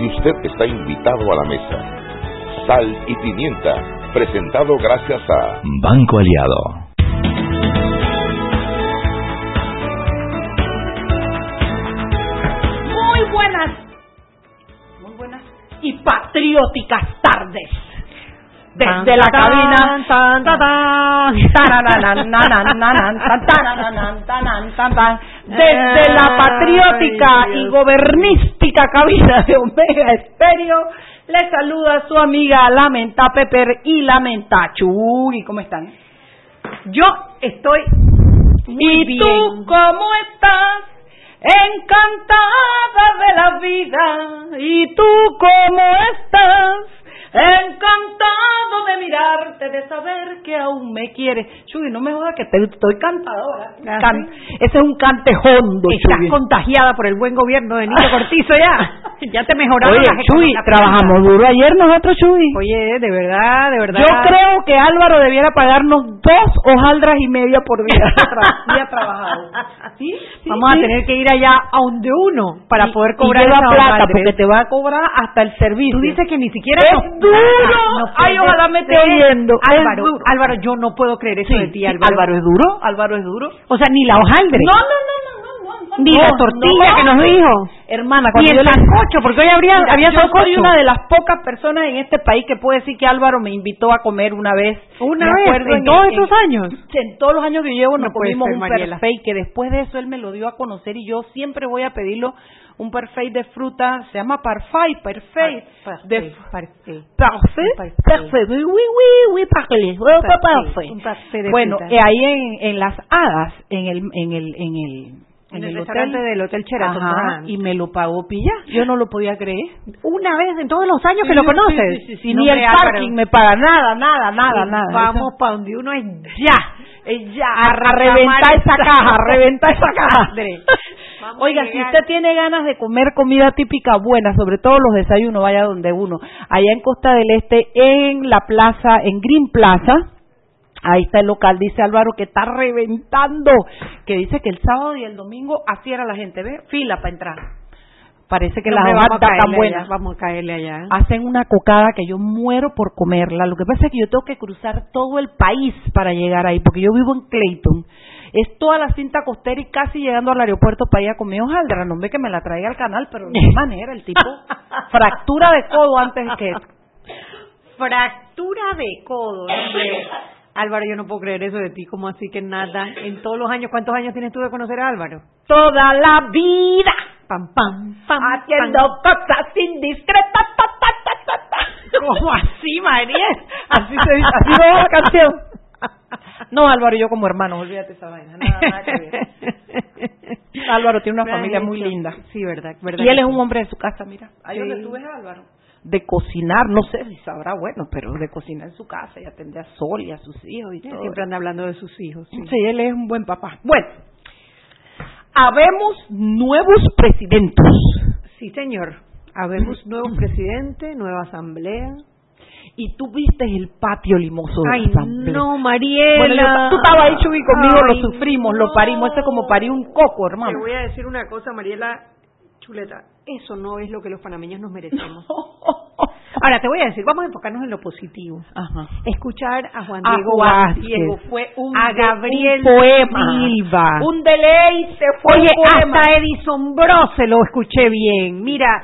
y usted está invitado a la mesa. Sal y pimienta, presentado gracias a Banco Aliado. Muy buenas, muy buenas y patrióticas tardes. Desde la cabina. Desde la patriótica y gobernística cabina de Omega Estéreo, le saluda su amiga Lamenta Pepper y Lamenta Chuy. ¿Cómo están? Yo estoy muy ¿Y tú cómo estás? Encantada de la vida. ¿Y tú cómo estás? Encantado de mirarte, de saber que aún me quieres. Chuy, no me jodas que te, estoy cantadora. Can, ese es un cantejondo, Estás contagiada por el buen gobierno de Nito Cortizo ya. ya te mejoraron Oye, las Chuy, trabajamos duro ayer nosotros, Chuy. Oye, de verdad, de verdad. Yo creo que Álvaro debiera pagarnos dos hojaldras y media por día, tra- día trabajado. ¿Sí? Sí, Vamos sí. a tener que ir allá a donde uno para Y- poder y cobrar lleva esa plata, hojaldre. porque te va a cobrar hasta el servicio. Tú dices que ni siquiera ¡Es duro! nos Ay, ojalá me esté oyendo. Álvaro. Álvaro, yo no puedo creer eso Sí, de ti, Álvaro. Álvaro es duro, Álvaro es duro. O sea, ni la hojaldre. No, no, no, no, no, no, no. Ni la no, tortilla no. que nos dijo. Hermana, Ni cuando el yo le- sancocho, porque hoy habría, Mira, había yo soy una de las pocas personas en este país que puede decir que Álvaro me invitó a comer una vez. Una Me vez, en todos esos años. En todos los años que llevo No nos comimos ser, un perfect que después de eso él me lo dio a conocer y yo siempre voy a pedirlo un perfect de fruta, se llama parfait, perfect. de Parfait. Parfait, Parfait. perfect, oui, oui, oui, parfait, Parfait, parfait. un parfait de Bueno, fruta. ahí en, en las hadas, en el, en el, en el, En el restaurante del Hotel Sheraton, Ajá, y me lo pagó Pilla. Yo no lo podía creer. Una vez en todos los años que Sí, lo sí, conoces. sí, sí, No, Ni el parking me paga nada, nada, nada, nada. Vamos para donde uno es ya. Ya, a, a reventar esa caja, a reventar esa caja. Oiga, si usted tiene ganas de comer comida típica buena, sobre todo los desayunos, vaya donde uno. Allá en Costa del Este, en la plaza, en Green Plaza, ahí está el local, dice Álvaro, que está reventando, que dice que el sábado y el domingo así era la gente, ¿ve? Fila para entrar. Parece que No, las hojas vamos a están caerle buenas. allá, Vamos a caerle allá. Hacen una cocada que yo muero por comerla. Lo que pasa es que yo tengo que cruzar todo el país para llegar ahí, porque yo vivo en Clayton. Es toda la cinta costera y casi llegando al aeropuerto para ir a comer hojaldra. No ve que me la traiga al canal, pero de qué manera el tipo fractura de codo antes que Fractura de codo. Álvaro, yo no puedo creer eso de ti, como así que nada. En todos los años, ¿cuántos años tienes tú de conocer a Álvaro? toda la vida Pam, pam, pam. haciendo cosas indiscretas. ta, ta, ta, ta, ta. ¿Cómo así, María? Así se dice, así va la canción. No, Álvaro, yo como hermano, olvídate esa vaina. Nada, nada que ver. Álvaro tiene una familia muy linda. Sí, verdad, verdad. Y él es un hombre de su casa, mira. Ahí Sí. donde tú ves a Álvaro. De cocinar, no sé si sabrá, bueno, pero de cocinar en su casa y atender a Sol y a sus hijos y todo. Siempre anda hablando de sus hijos. Sí. Sí, él es un buen papá. Bueno, habemos nuevos presidentes. Sí, señor. Habemos nuevo presidente, nueva asamblea. Y tú viste el patio limoso de Ay, la asamblea. no, Mariela. Bueno, yo- tú estabas ahí, Chuy, conmigo, Ay, lo sufrimos, lo parimos. Ese es como parir un coco, hermano. Te voy a decir una cosa, Mariela Chuleta. Eso no es lo que los panameños nos merecemos. Ahora, te voy a decir, vamos a enfocarnos en lo positivo. Ajá. Escuchar a Juan A Diego Juan Vázquez, Diego fue un, a de- Gabriel un poema, Silva. un deleite, fue Oye, un poema. hasta Edison Brose lo escuché bien. Mira,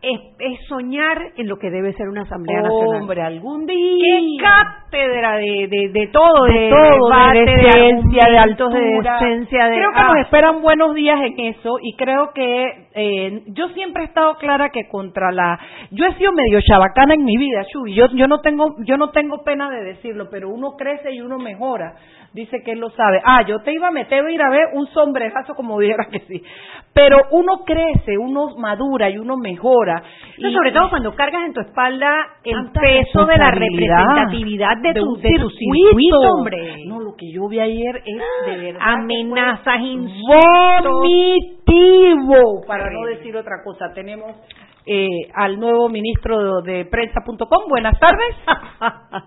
es, es soñar en lo que debe ser una asamblea nacional. Hombre, algún Qué día. cátedra de, de, de todo, de de, todo, debate, de decencia, de altura. de decencia, de creo que ah, nos esperan buenos días en eso y creo que eh, yo siempre he estado clara que contra la yo he sido medio chabacana en mi vida, Chuy, yo yo no tengo yo no tengo pena de decirlo, pero uno crece y uno mejora. Dice que él lo sabe. Ah, yo te iba a meter ir a ver un sombrejazo como dijera que sí. Pero uno crece, uno madura y uno mejora. No, y sobre todo cuando cargas en tu espalda el peso de la representatividad de, tu, de tu circuito. circuito, hombre. No, lo que yo vi ayer es de verdad. Amenazas, Vomitivo, para no decir otra cosa. Tenemos eh, al nuevo ministro de prensa.com. Buenas tardes.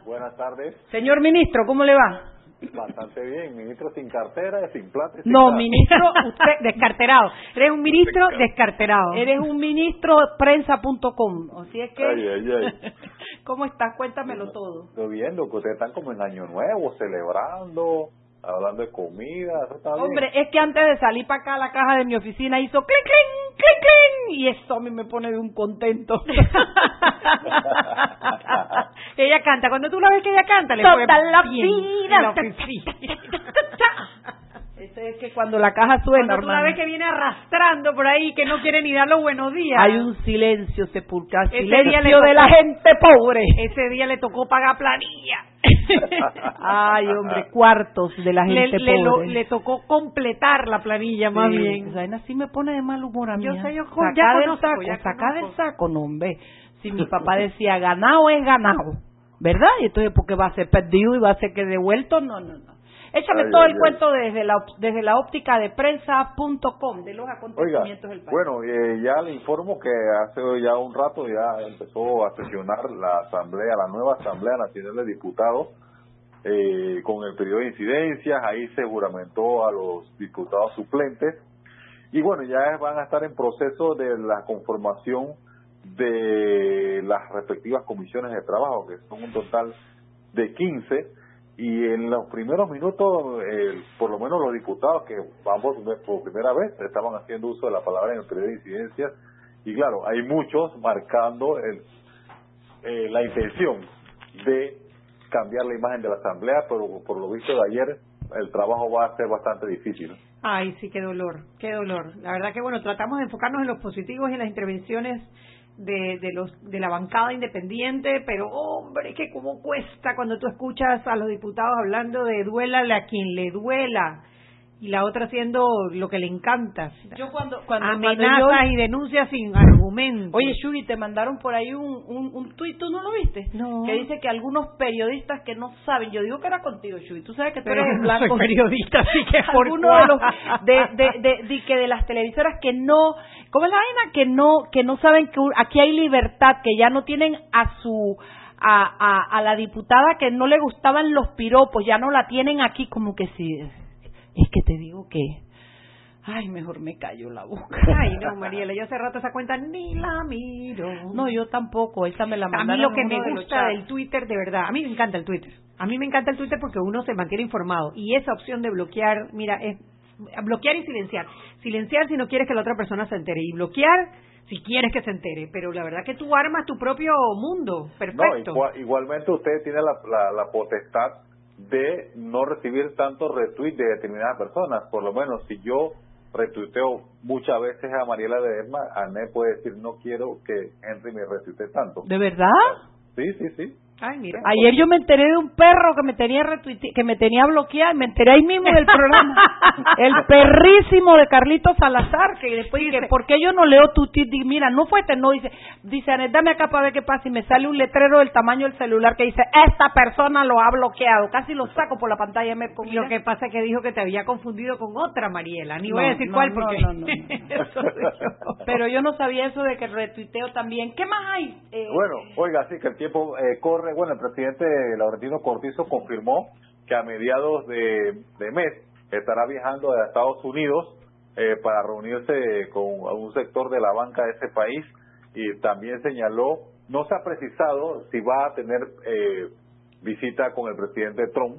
Buenas tardes. Señor ministro, ¿cómo le va? Bastante bien, ministro sin cartera, sin plata. Sin no, ministro, usted descarterado. Eres un ministro descarterado. Eres un ministro prensa.com. Así es que. Ay, ay, ay. ¿Cómo estás? Cuéntamelo todo. Estoy viendo que ustedes están como en Año Nuevo, celebrando, hablando de comida. Eso está bien. Hombre, es que antes de salir para acá, la caja de mi oficina hizo clic, clic, clic, clic. Y eso a mí me pone de un contento. ella canta. Cuando tú la ves que ella canta, le Toda la vida. en la oficina. Ese es que cuando la caja suena, Cuando tú la ves que viene arrastrando por ahí, que no quiere ni dar los buenos días. hay un silencio sepulcral, silencio día le de tocó- la gente pobre. Ese día le tocó pagar planilla. Ay, hombre, cuartos de la le, gente le lo- pobre. le tocó completar la planilla más Sí, bien. esa vaina sí me pone de mal humor a mí. Yo sé, yo Saca ya del conozco, saco, ya saca del saco, no, hombre. Si mi papá decía ganado es ganado, ¿verdad? Y entonces, ¿por qué va a ser perdido y va a ser que devuelto? No, no, no. Échame Ay, todo ay, el ay. cuento desde la, desde la óptica de prensa.com, de los Oiga, acontecimientos del país. bueno, eh, ya le informo que hace ya un rato ya empezó a sesionar la asamblea, la nueva Asamblea Nacional de Diputados, eh, con el periodo de incidencias, ahí se juramentó a los diputados suplentes, y bueno, ya van a estar en proceso de la conformación de las respectivas comisiones de trabajo, que son un total de 15, y en los primeros minutos, eh, por lo menos los diputados que vamos por primera vez estaban haciendo uso de la palabra en el periodo de incidencias, y claro, hay muchos marcando el, eh, la intención de cambiar la imagen de la Asamblea, pero por lo visto de ayer el trabajo va a ser bastante difícil. Ay, sí, qué dolor, qué dolor. La verdad que, bueno, tratamos de enfocarnos en los positivos y en las intervenciones de, de, los, de la bancada independiente, pero hombre, que cómo cuesta cuando tú escuchas a los diputados hablando de duélale a quien le duela y la otra haciendo lo que le encanta. yo cuando, cuando, cuando Amenazas yo- y denuncias sin argumento. Oye, Shugi, te mandaron por ahí un, un, un tuit, ¿tú no lo viste? No. Que dice que algunos periodistas que no saben, yo digo que era contigo, Shugi, tú sabes que tú Pero eres no blanco. soy periodista, así que por algunos de los de, de, de, de que de las televisoras que no cómo es la vaina que no que no saben que aquí hay libertad que ya no tienen a su a, a, a la diputada que no le gustaban los piropos ya no la tienen aquí como que sí es que te digo que ay mejor me callo la boca Ay, no, Mariela, yo hace rato esa cuenta ni la miro. no yo tampoco esa me la a mí mandaron lo que me de gusta del Twitter, de verdad, a mí me encanta el Twitter. A mí me encanta el Twitter porque uno se mantiene informado. Y esa opción de bloquear, mira, es bloquear y silenciar. Silenciar si no quieres que la otra persona se entere. Y bloquear si quieres que se entere. Pero la verdad que tú armas tu propio mundo. No, Perfecto. igua- igualmente usted tiene la, la, la potestad de no recibir tantos retweets de determinadas personas. Por lo menos si yo retuiteo muchas veces a Mariela de Esma, Ané puede decir no quiero que Henry me retuitee tanto. de verdad Sí, sí, sí. Ay, mira. Ayer yo me enteré de un perro que me tenía retuite- que me tenía bloqueada, me enteré ahí mismo del programa. El perrísimo de Carlito Salazar, que después dije, ¿por qué yo no leo tu tweet? Y Mira, no fue este, no, dice, dice, Anet, dame acá para ver qué pasa, y me sale un letrero del tamaño del celular que dice, esta persona lo ha bloqueado. Casi lo saco por la pantalla. Me Y lo que pasa es que dijo que te había confundido con otra Mariela. Ni voy a decir no, cuál porque... no, no, no. Eso dijo. Pero yo no sabía eso de que retuiteo también. ¿Qué más hay? Eh, Bueno, oiga, sí que el tiempo eh, corre. Bueno, el presidente Laurentino Cortizo confirmó que a mediados de, de mes estará viajando a Estados Unidos eh, para reunirse con un sector de la banca de ese país. Y también señaló, no se ha precisado si va a tener eh, visita con el presidente Trump,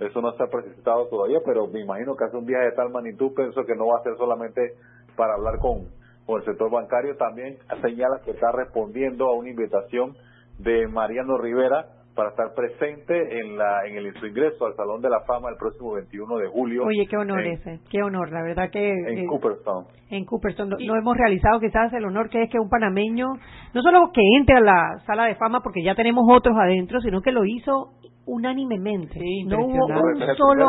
eso no se ha precisado todavía, pero me imagino que hace un viaje de tal magnitud, pienso que no va a ser solamente para hablar con, con el sector bancario, también señala que está respondiendo a una invitación de Mariano Rivera para estar presente en la en el su ingreso al Salón de la Fama el próximo 21 de julio Oye, qué honor en, ese. Qué honor, la verdad que... en eh, Cooperstown. en Cooperstown. No, no hemos realizado quizás el honor que es que un panameño, no solo que entre a la sala de fama porque ya tenemos otros adentro, sino que lo hizo unánimemente. Sí, no hubo un la solo...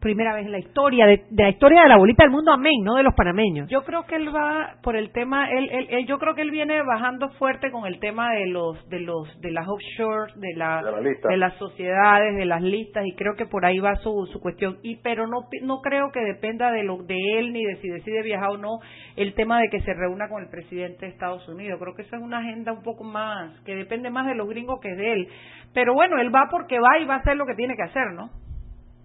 primera la vez en la historia, de, de la historia de la bolita del mundo, amén, no de los panameños. Yo creo que él va por el tema, él, él, él- yo creo que él viene bajando fuerte con el tema de los, de los, de las offshore, de la, De la lista. de las sociedades, de las listas y creo que por ahí va su, su cuestión. Y pero no, pi- no creo que dependa de lo de él ni de si decide viajar o no el tema de que se reúna con el presidente de Estados Unidos. Creo que esa es una agenda un poco más que depende más de los gringos que de él. Pero bueno, él va porque va y va a hacer lo que tiene que hacer, ¿no?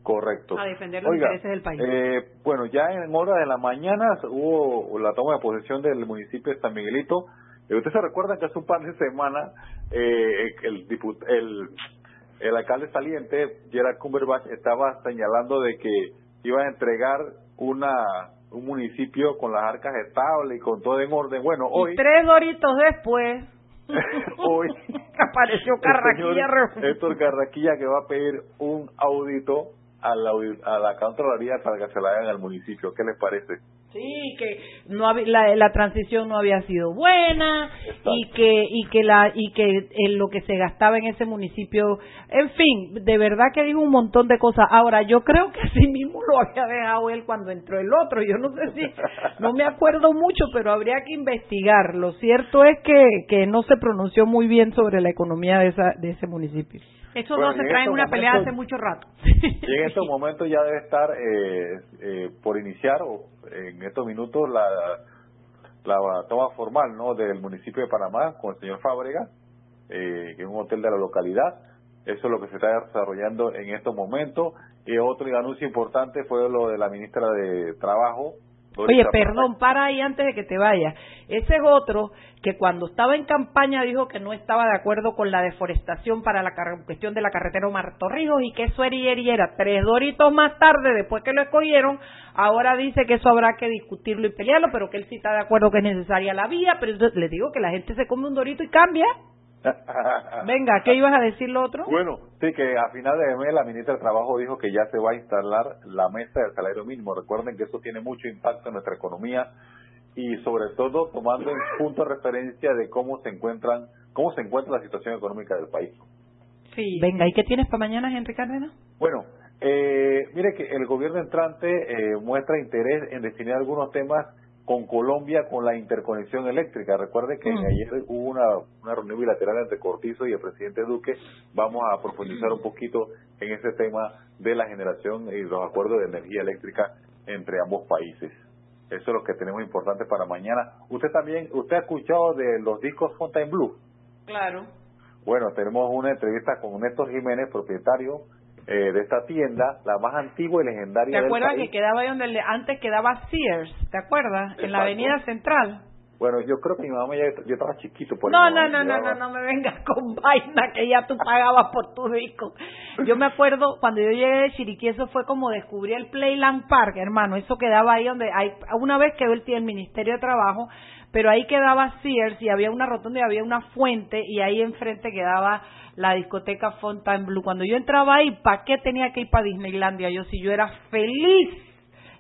Correcto. A defender los intereses del país. Eh, bueno, ya en horas de la mañana hubo la toma de posesión del municipio de San Miguelito. Eh, Usted se recuerda que hace un par de semanas eh, el, el, el alcalde saliente, Gerard Cumberbatch, estaba señalando de que iba a entregar una un municipio con las arcas estables y con todo en orden. Bueno, hoy... tres doritos después... hoy apareció Carraquilla. Héctor Carraquilla que va a pedir un audito a la, a la Contraloría para que se la hagan al municipio. ¿Qué les parece? Sí, que no la, la transición no había sido buena y que y que la y que en lo que se gastaba en ese municipio, en fin, de verdad que dijo un montón de cosas. Ahora yo creo que así mismo lo había dejado él cuando entró el otro. Yo no sé si no me acuerdo mucho, pero habría que investigar. Lo cierto es que que no se pronunció muy bien sobre la economía de esa de ese municipio. Estos dos se traen una pelea hace mucho rato. Y en estos momentos ya debe estar eh, eh, por iniciar, o en estos minutos, la, la toma formal no del municipio de Panamá con el señor Fábrega, eh, que es un hotel de la localidad. Eso es lo que se está desarrollando en estos momentos. Y otro anuncio importante fue lo de la ministra de Trabajo, Oye, perdón, para ahí antes de que te vayas. Ese es otro que cuando estaba en campaña dijo que no estaba de acuerdo con la deforestación para la cuestión de la carretera Omar Torrijos y que eso era y era. Tres doritos más tarde, después que lo escogieron, ahora dice que eso habrá que discutirlo y pelearlo, pero que él sí está de acuerdo que es necesaria la vía, pero le digo que la gente se come un dorito y cambia. Venga, ¿qué ibas a decir lo otro? Bueno, sí, que a final de mes la ministra de Trabajo dijo que ya se va a instalar la mesa del salario mínimo. Recuerden que eso tiene mucho impacto en nuestra economía y sobre todo tomando en punto de referencia de cómo se encuentran, cómo se encuentra la situación económica del país. Sí. Venga, ¿y qué tienes para mañana, Henry Cárdenas? Bueno, eh, mire que el gobierno entrante eh, muestra interés en definir algunos temas con Colombia con la interconexión eléctrica. Recuerde que ayer hubo una, una reunión bilateral entre Cortizo y el presidente Duque. Vamos a profundizar un poquito en ese tema de la generación y los acuerdos de energía eléctrica entre ambos países. Eso es lo que tenemos importante para mañana. Usted también, usted ha escuchado de los discos Blue? Claro. Bueno, tenemos una entrevista con Néstor Jiménez, propietario eh, de esta tienda, la más antigua y legendaria. ¿Te acuerdas que quedaba ahí donde antes quedaba Sears? ¿Te acuerdas? En la Avenida Central. Bueno, yo creo que mi mamá ya yo estaba chiquito. Por no, no, no, no, no, no me vengas con vaina que ya tú pagabas por tu disco. Yo me acuerdo cuando yo llegué de Chiriquí, eso fue como descubrí el Playland Park, hermano. Eso quedaba ahí donde hay, una vez quedó el, el Ministerio de Trabajo, pero ahí quedaba Sears y había una rotonda y había una fuente y ahí enfrente quedaba la discoteca Blue. Cuando yo entraba ahí, ¿para qué tenía que ir para Disneylandia? Yo si yo era feliz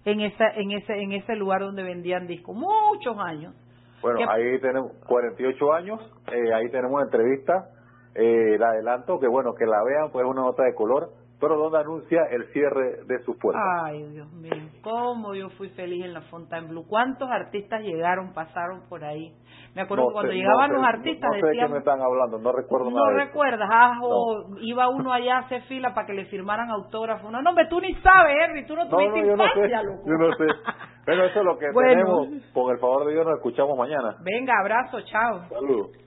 en esa, en ese, en ese lugar donde vendían discos, muchos años. Bueno, ahí tenemos 48 años, eh, ahí tenemos entrevista, eh, la adelanto, que bueno, que la vean, pues una nota de color pero donde anuncia el cierre de sus puertas. Ay, Dios mío, cómo yo fui feliz en la Fontainebleau. ¿Cuántos artistas llegaron, pasaron por ahí? Me acuerdo cuando llegaban los artistas no sé de qué me están hablando, no recuerdo no nada. No recuerdas, ah, iba uno allá a hacer fila para que le firmaran autógrafo. No, no, tú ni sabes, Henry, tú no tuviste no, infancia, no sé, Yo no sé. Pero eso es lo que tenemos. Con el favor de Dios nos escuchamos mañana. Venga, abrazo, chao. Saludos.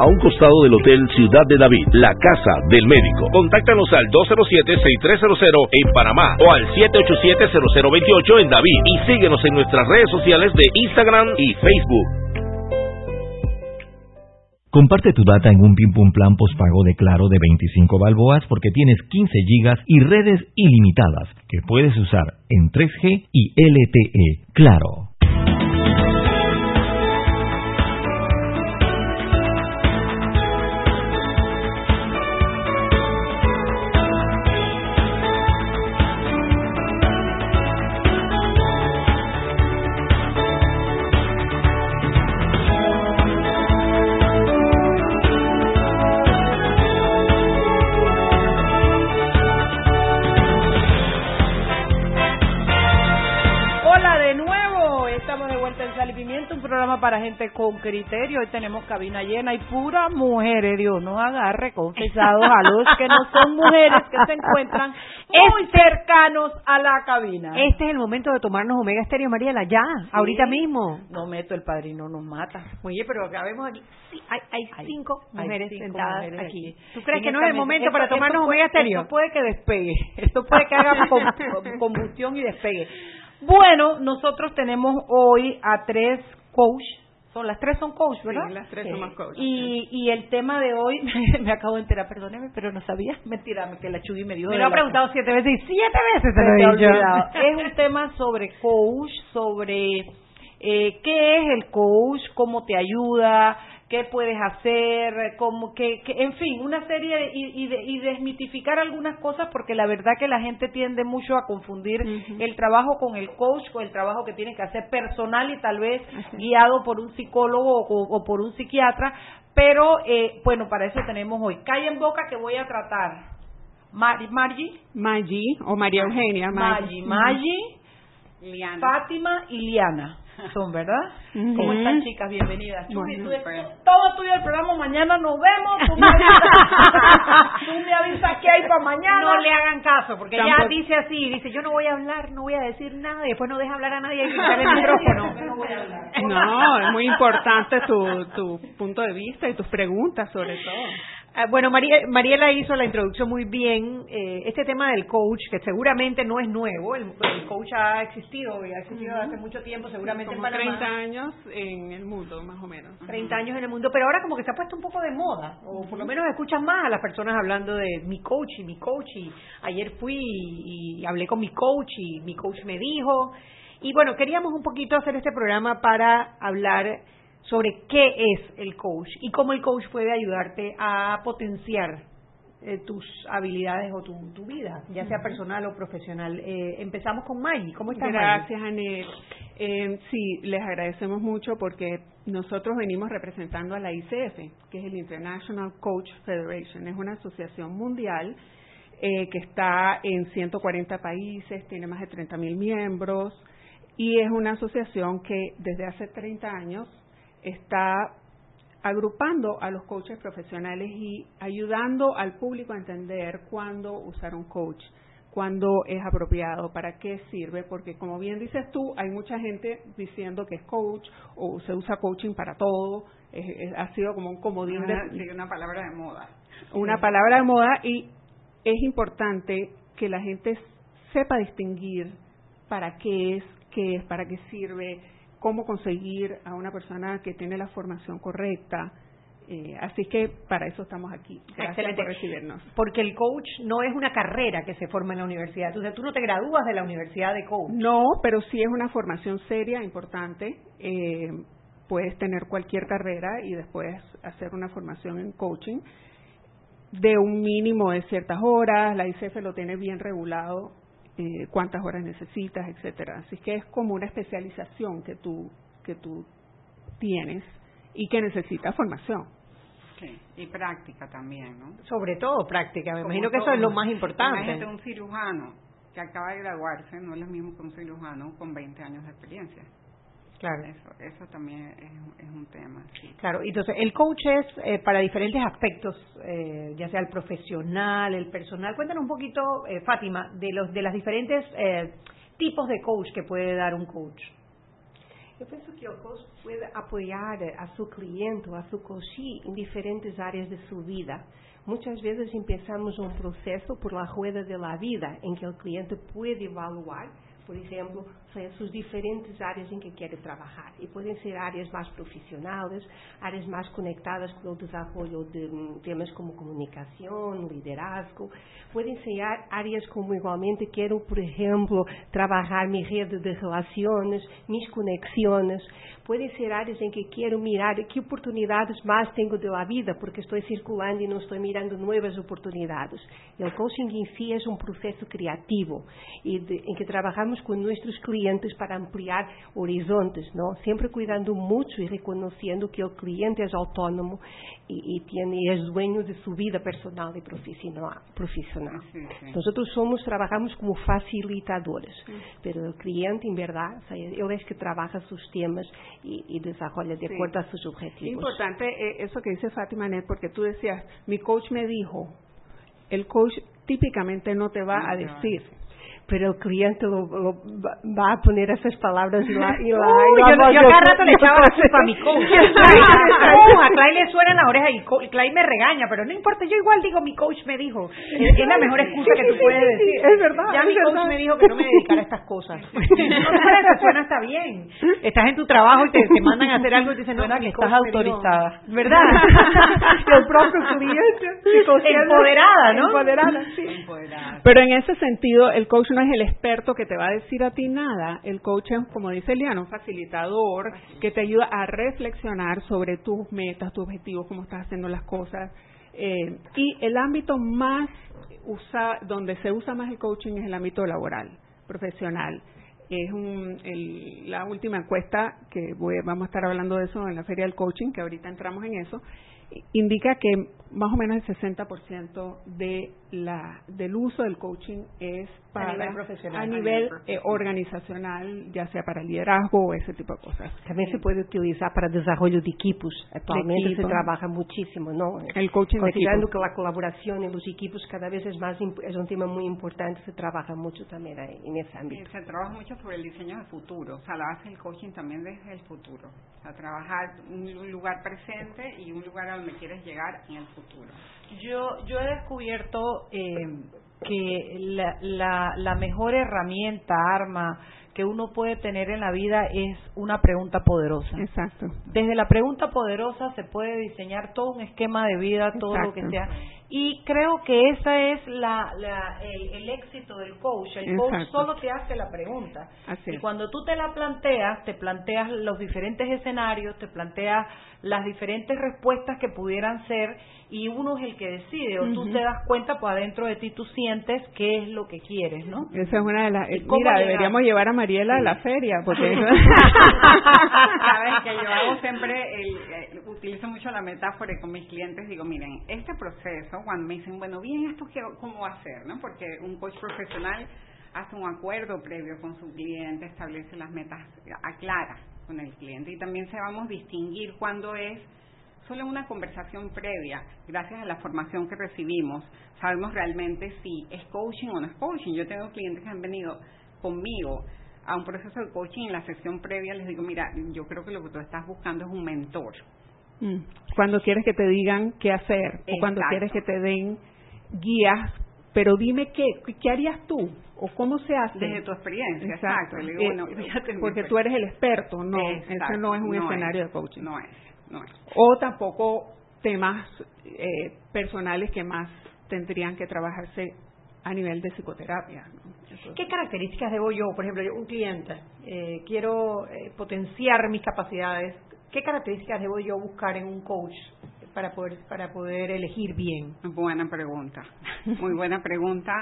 a un costado del Hotel Ciudad de David, la casa del médico. Contáctanos al 207-6300 en Panamá o al 787-0028 en David y síguenos en nuestras redes sociales de Instagram y Facebook. Comparte tu data en un Pim Plan postpago de Claro de 25 balboas porque tienes 15 gigas y redes ilimitadas que puedes usar en 3G y LTE. Claro. Con criterio. Hoy tenemos cabina llena y pura mujeres. Dios nos agarre confesados a los que no son mujeres que se encuentran muy cercanos a la cabina. Este es el momento de tomarnos Omega Estéreo, Mariela, ya, ahorita mismo. No meto el padrino, nos mata. Oye, pero acabemos aquí. Sí, hay, hay Hay- cinco hay mujeres cinco sentadas mujeres aquí. aquí. ¿Tú crees que no es el momento Esto- para tomarnos puede- Omega Estéreo? Esto puede que despegue, esto puede que haga com- combustión y despegue. Bueno, nosotros tenemos hoy a tres coach, son las tres son coach, ¿verdad? las tres somos coach. Y, y el tema de hoy, me acabo de enterar, perdóneme, pero no sabía, mentira, que la Chugui me dijo. Me lo ha la- preguntado siete veces y siete veces se lo he olvidado. Es un tema sobre coach, sobre eh, qué es el coach, cómo te ayuda, qué puedes hacer, cómo, que, que- en fin, una serie de, y, y de- y desmitificar algunas cosas porque la verdad que la gente tiende mucho a confundir el trabajo con el coach, con el trabajo que tiene que hacer personal y tal vez guiado por un psicólogo o, o por un psiquiatra, pero eh, bueno, para eso tenemos hoy. Calle en boca que voy a tratar. Mar- Margie. Maggie o María Eugenia. Maggie, Maggie, Liana. Fátima y Liana son, ¿verdad? ¿Cómo Ujú. están, chicas? Bienvenidas. Bueno, tú todo tuyo el programa. Mañana nos vemos. Tú me avisas, tú me avisas qué hay para mañana. No le hagan caso, porque ella Tampoco- dice así, dice, yo no voy a hablar, no voy a decir nada, y después no deja hablar a nadie y quitar el micrófono. No, es muy importante tu, tu punto de vista y tus preguntas sobre todo. Ah, Bueno, María- Mariela hizo la introducción muy bien. Eh, este tema del coach, que seguramente no es nuevo, el, el coach ha existido, y ha existido hace mucho tiempo, seguramente Como en Panamá. 30 años en el mundo, más o menos. 30 años en el mundo, pero ahora como que se ha puesto un poco de moda, o por lo menos escuchas más a las personas hablando de mi coach y mi coach, y ayer fui y, y hablé con mi coach y mi coach me dijo, y bueno, queríamos un poquito hacer este programa para hablar sobre qué es el coach y cómo el coach puede ayudarte a potenciar eh, tus habilidades o tu, tu vida, ya sea personal o profesional. Eh, empezamos con Maggie, ¿cómo estás? Gracias, Anet. Eh, sí, les agradecemos mucho porque nosotros venimos representando a la ICF, que es el International Coach Federation. Es una asociación mundial eh, que está en 140 países, tiene más de 30 mil miembros y es una asociación que desde hace 30 años está agrupando a los coaches profesionales y ayudando al público a entender cuándo usar un coach, cuándo es apropiado, para qué sirve, porque como bien dices tú, hay mucha gente diciendo que es coach o se usa coaching para todo, ha sido como un comodín de una palabra de moda. Una palabra de moda y es importante que la gente sepa distinguir para qué es, qué es, para qué sirve, cómo conseguir a una persona que tiene la formación correcta. Eh, así que para eso estamos aquí. Gracias por recibirnos. Porque el coach no es una carrera que se forma en la universidad. Entonces tú no te gradúas de la universidad de coach. No, pero sí es una formación seria, importante. Eh, puedes tener cualquier carrera y después hacer una formación en coaching de un mínimo de ciertas horas. La ICF lo tiene bien regulado eh, cuántas horas necesitas, etcétera. Así que es como una especialización que tú que tú tienes y que necesita formación. Sí, y práctica también, ¿no? Sobre todo práctica, me imagino que eso es lo más importante. Imagínate un cirujano que acaba de graduarse, no es lo mismo que un cirujano con 20 años de experiencia. Claro. Eso, eso también es, un tema. Claro, entonces el coach es eh, para diferentes aspectos, eh, ya sea el profesional, el personal. Cuéntanos un poquito, eh, Fátima, de los de las diferentes tipos de coach que puede dar un coach. Yo pienso que el coach puede apoyar a su cliente o a su coachee en diferentes áreas de su vida. Muchas veces empezamos un proceso por la rueda de la vida en que el cliente puede evaluar por exemplo, são as diferentes áreas em que quer trabalhar. E podem ser áreas mais profissionais, áreas mais conectadas com o desenvolvimento de hum, temas como comunicação, liderazgo. Podem ser áreas como igualmente quero, por exemplo, trabalhar minha rede de relações, minhas conexões. Podem ser áreas em que quero mirar que oportunidades mais tenho de la vida, porque estou circulando e não estou mirando novas oportunidades. O coaching em si é um processo criativo de, em que trabalhamos con nuestros clientes para ampliar horizontes, ¿no? Siempre cuidando mucho y reconociendo que el cliente es autónomo y, y tiene es dueño de su vida personal y profesional. profesional. Sí, sí. Nosotros somos trabajamos como facilitadores, sí. pero el cliente en verdad, o sea, él es que trabaja sus temas y, y desarrolla de acuerdo a sus objetivos. Importante eh, eso que dice Fátima Net, porque tú decías, mi coach me dijo, el coach típicamente no te va a decir pero el cliente lo, lo, va a poner esas palabras y la, y la, uh, y la yo, yo, cada rato le echaba la culpa a mi coach. a Clay le suena en la oreja y Clay me regaña, pero no importa, yo igual digo mi coach me dijo. Es, es la mejor excusa que tú puedes decir. Es verdad. Ya es mi verdad. coach me dijo que no me dedicara a estas cosas. No te suena está bien. Estás en tu trabajo y te, te mandan a hacer algo y te dicen, no, que estás autorizada. ¿Verdad? el propio cliente. Empoderada, ¿no? Empoderada, sí. Empoderada. Pero en ese sentido, el coach no es el experto que te va a decir a ti nada. El coach es, como dice Eliana, un facilitador que te ayuda a reflexionar sobre tus metas, tus objetivos, cómo estás haciendo las cosas. Eh, y el ámbito más usa, donde se usa más el coaching es el ámbito laboral, profesional. Es un, el, la última encuesta que voy, vamos a estar hablando de eso en la feria del coaching, que ahorita entramos en eso, indica que más o menos el 60% de la, del uso del coaching es para a nivel, profesional, a nivel, eh, organizacional, ya sea para liderazgo o ese tipo de cosas. También se puede utilizar para desarrollo de equipos. Actualmente equipo. se trabaja muchísimo, ¿no? El coaching Considerando de que la colaboración en los equipos cada vez es más es un tema muy importante, se trabaja mucho también ahí, en ese ámbito. Se trabaja mucho sobre el diseño de futuro, o sea, la base del coaching también desde el futuro, o sea, trabajar un lugar presente y un lugar a donde quieres llegar en el futuro. Yo, yo he descubierto eh, que la, la, la mejor herramienta, arma que uno puede tener en la vida es una pregunta poderosa. Exacto. Desde la pregunta poderosa se puede diseñar todo un esquema de vida, todo lo que sea. Y creo que ese es la, la el, el, éxito del coach. El Exacto. coach solo te hace la pregunta. Así y cuando tú te la planteas, te planteas los diferentes escenarios, te planteas las diferentes respuestas que pudieran ser y uno es el que decide. O tú Ujú. te das cuenta, pues adentro de ti tú sientes qué es lo que quieres, ¿no? Esa es una de las. ¿Y cómo Mira, llegar? deberíamos llevar a Mariela a la feria, porque. Sabes que yo hago siempre, el, eh, utilizo mucho la metáfora y con mis clientes digo, miren, este proceso, cuando me dicen, bueno, bien, esto qué, cómo va a ser, ¿no? Porque un coach profesional hace un acuerdo previo con su cliente, establece las metas, aclara con el cliente y también sabemos distinguir cuándo es solo una conversación previa, gracias a la formación que recibimos, sabemos realmente si es coaching o no es coaching. Yo tengo clientes que han venido conmigo a un proceso de coaching en la sesión previa les digo, mira, yo creo que lo que tú estás buscando es un mentor. Mm. Cuando quieres que te digan qué hacer o cuando quieres que te den guías, pero dime qué, qué harías tú o cómo se hace. Desde tu experiencia, exacto. Eh, porque tú eres el experto, no, eso no es un escenario de coaching. No es, no es. O tampoco temas eh, personales que más tendrían que trabajarse a nivel de psicoterapia. ¿Qué características debo yo, por ejemplo, yo un cliente, eh, quiero eh, potenciar mis capacidades, ¿qué características debo yo buscar en un coach para poder para poder elegir bien? Buena pregunta, muy buena pregunta,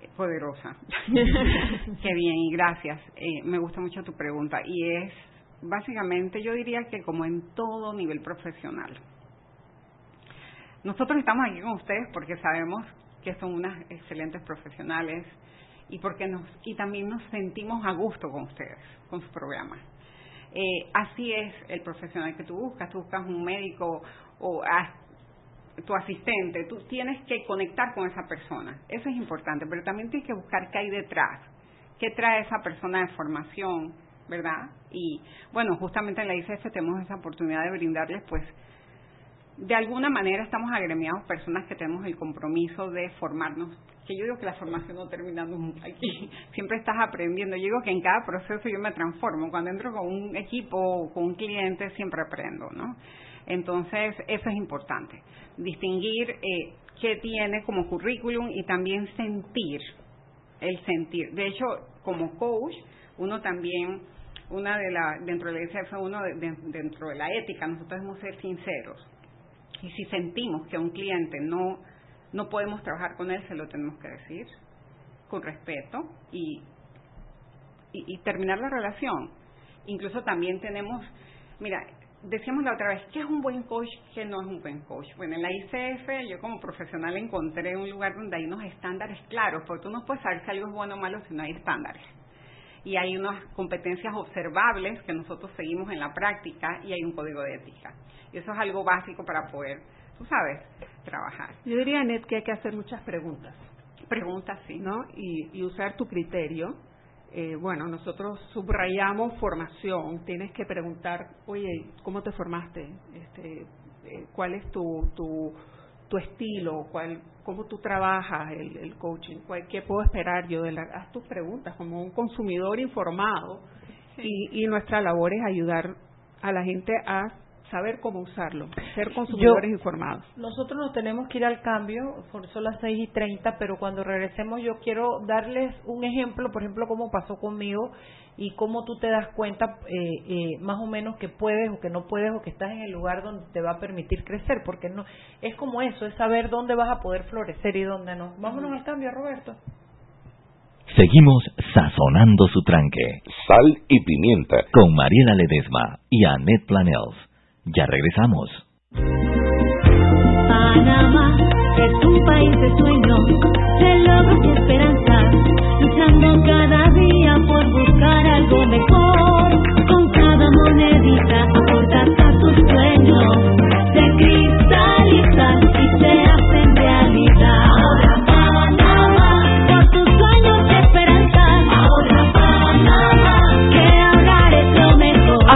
eh, poderosa. Qué bien y gracias. me gusta mucho tu pregunta y es básicamente yo diría que como en todo nivel profesional. Nosotros estamos aquí con ustedes porque sabemos que son unas excelentes profesionales y porque nos y también nos sentimos a gusto con ustedes, con su programa. Eh, así es el profesional que tú buscas, tú buscas un médico o tu asistente, tú tienes que conectar con esa persona, eso es importante, pero también tienes que buscar qué hay detrás, qué trae esa persona de formación, ¿verdad? Y bueno, justamente en la ICF tenemos esa oportunidad de brindarles pues de alguna manera estamos agremiados personas que tenemos el compromiso de formarnos, que yo digo que la formación no termina nunca aquí, siempre estás aprendiendo, yo digo que en cada proceso yo me transformo, cuando entro con un equipo o con un cliente siempre aprendo, ¿no? Entonces, eso es importante, distinguir eh, qué tiene como currículum y también sentir, el sentir. De hecho, como coach, uno también una de la dentro de la ICF uno dentro de la ética nosotros debemos ser sinceros y si sentimos que un cliente no, no podemos trabajar con él, se lo tenemos que decir con respeto y, y, terminar la relación. Incluso también tenemos, mira, decíamos la otra vez, ¿qué es un buen coach? ¿Qué no es un buen coach? Bueno, en la ICF yo como profesional encontré un lugar donde hay unos estándares claros, porque tú no puedes saber si algo es bueno o malo si no hay estándares. Y hay unas competencias observables que nosotros seguimos en la práctica y hay un código de ética. Y eso es algo básico para poder, tú sabes, trabajar. Yo diría, Net, que hay que hacer muchas preguntas. Preguntas, sí. ¿No? Y, usar tu criterio. Eh, bueno, nosotros subrayamos formación. Tienes que preguntar, oye, ¿cómo te formaste? Este, eh, ¿Cuál es tu, tu, tu estilo? ¿Cuál, ¿Cómo tú trabajas el, el coaching? ¿Qué puedo esperar yo? De la, haz tus preguntas como un consumidor informado. Y, y nuestra labor es ayudar a la gente a saber cómo usarlo, ser consumidores informados. Nosotros nos tenemos que ir al cambio, son las 6 y 30, pero cuando regresemos yo quiero darles un ejemplo, por ejemplo, cómo pasó conmigo y cómo tú te das cuenta eh, eh, más o menos que puedes o que no puedes o que estás en el lugar donde te va a permitir crecer, porque no es como eso, es saber dónde vas a poder florecer y dónde no. Vámonos al cambio, Roberto. Seguimos sazonando su tranque. Sal y pimienta. Con Mariela Ledesma y Annette Planels. Ya regresamos. Panamá es un país de sueños, de logros y esperanza, luchando cada día por buscar algo mejor. Con cada monedita aportas a tus sueños,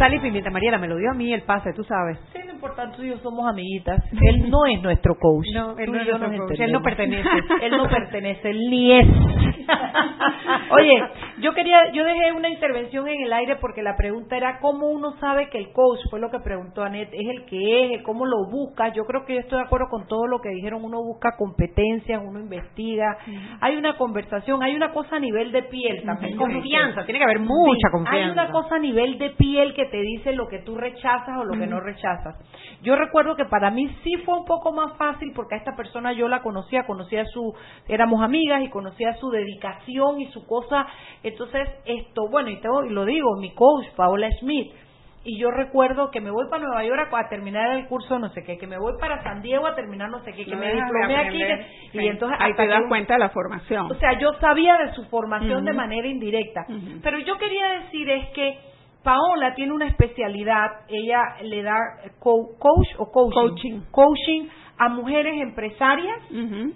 Sal y Pimienta. Mariela me lo dio a mí el pase, tú sabes. Sí, lo importante tú y yo somos amiguitas. Él no es nuestro coach. No, él, no, yo él no pertenece. él no pertenece, él ni es. Oye, yo quería, yo dejé una intervención en el aire porque la pregunta era cómo uno sabe que el coach, fue lo que preguntó Anet, es el que es, cómo lo busca. Yo creo que yo estoy de acuerdo con todo lo que dijeron. Uno busca competencias, uno investiga. Hay una conversación, hay una cosa a nivel de piel también. Confianza, tiene que haber mucha confianza. Hay una cosa a nivel de piel que te dice lo que tú rechazas o lo que no rechazas. Yo recuerdo que para mí sí fue un poco más fácil porque a esta persona yo la conocía, conocía su, éramos amigas y conocía su dedicación y su cosa. Entonces, esto, bueno, y, y lo digo, mi coach, Paola Smith, y yo recuerdo que me voy para Nueva York a, terminar el curso no sé qué, que me voy para San Diego a terminar no sé qué, que me diplomé aquí y entonces ahí te das cuenta de la formación. O sea, yo sabía de su formación de manera indirecta, pero yo quería decir es que Paola tiene una especialidad, ella le da coach o coaching, coaching a mujeres empresarias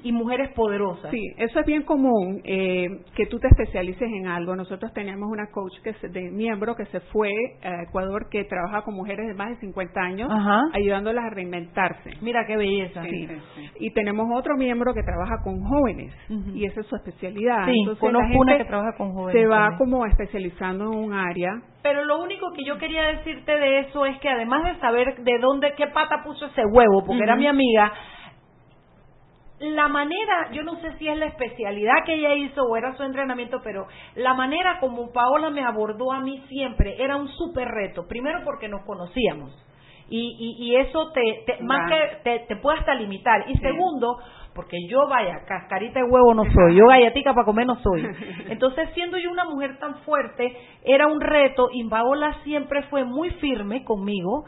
y mujeres poderosas. Sí, eso es bien común, eh, que tú te especialices en algo. Nosotros tenemos una coach que de miembro que se fue a Ecuador que trabaja con mujeres de más de 50 años, ayudándolas a reinventarse. Mira qué belleza. Y tenemos otro miembro que trabaja con jóvenes y esa es su especialidad. Sí, Entonces, conozco una que trabaja con jóvenes. Se va como especializando en un área pero lo único que yo quería decirte de eso es que además de saber de dónde, qué pata puso ese huevo, porque era mi amiga, la manera, yo no sé si es la especialidad que ella hizo o era su entrenamiento, pero la manera como Paola me abordó a mí siempre era un súper reto. Primero porque nos conocíamos. Y, y, eso te, más que te, puede hasta limitar. Y segundo, porque yo, vaya, cascarita de huevo no soy, yo gallatica para comer no soy. Entonces, siendo yo una mujer tan fuerte, era un reto y Paola siempre fue muy firme conmigo,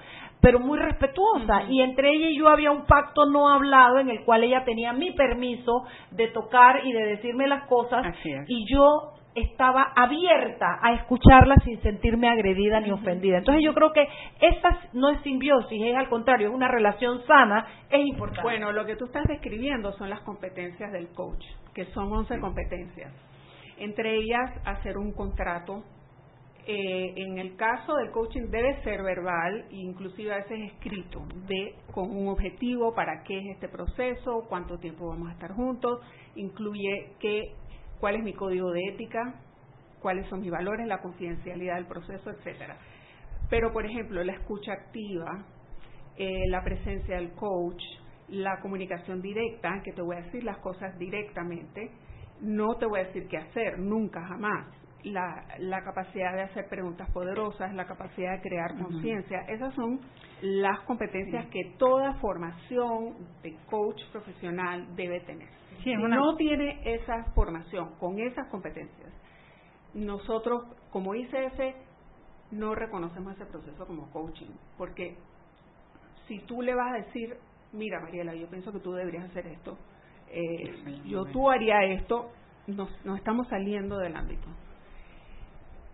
pero muy respetuosa. Y entre ella y yo había un pacto no hablado en el cual ella tenía mi permiso de tocar y de decirme las cosas y yo estaba abierta a escucharla sin sentirme agredida ni ofendida. Entonces yo creo que esa no es simbiosis, es al contrario, es una relación sana, es importante. Bueno, lo que tú estás describiendo son las competencias del coach, que son 11 competencias. Entre ellas, hacer un contrato. Eh, en el caso del coaching debe ser verbal inclusive a veces escrito, de, con un objetivo, para qué es este proceso, cuánto tiempo vamos a estar juntos, incluye qué cuál es mi código de ética, cuáles son mis valores, la confidencialidad del proceso, etcétera. Pero, por ejemplo, la escucha activa, eh, la presencia del coach, la comunicación directa, que te voy a decir las cosas directamente, no te voy a decir qué hacer, nunca, jamás. La, la capacidad de hacer preguntas poderosas, la capacidad de crear conciencia, esas son las competencias que toda formación de coach profesional debe tener. Si no tiene esa formación con esas competencias, nosotros como ICF no reconocemos ese proceso como coaching, porque si tú le vas a decir, mira Mariela, yo pienso que tú deberías hacer esto, eh, yo tú haría esto, nos, nos estamos saliendo del ámbito.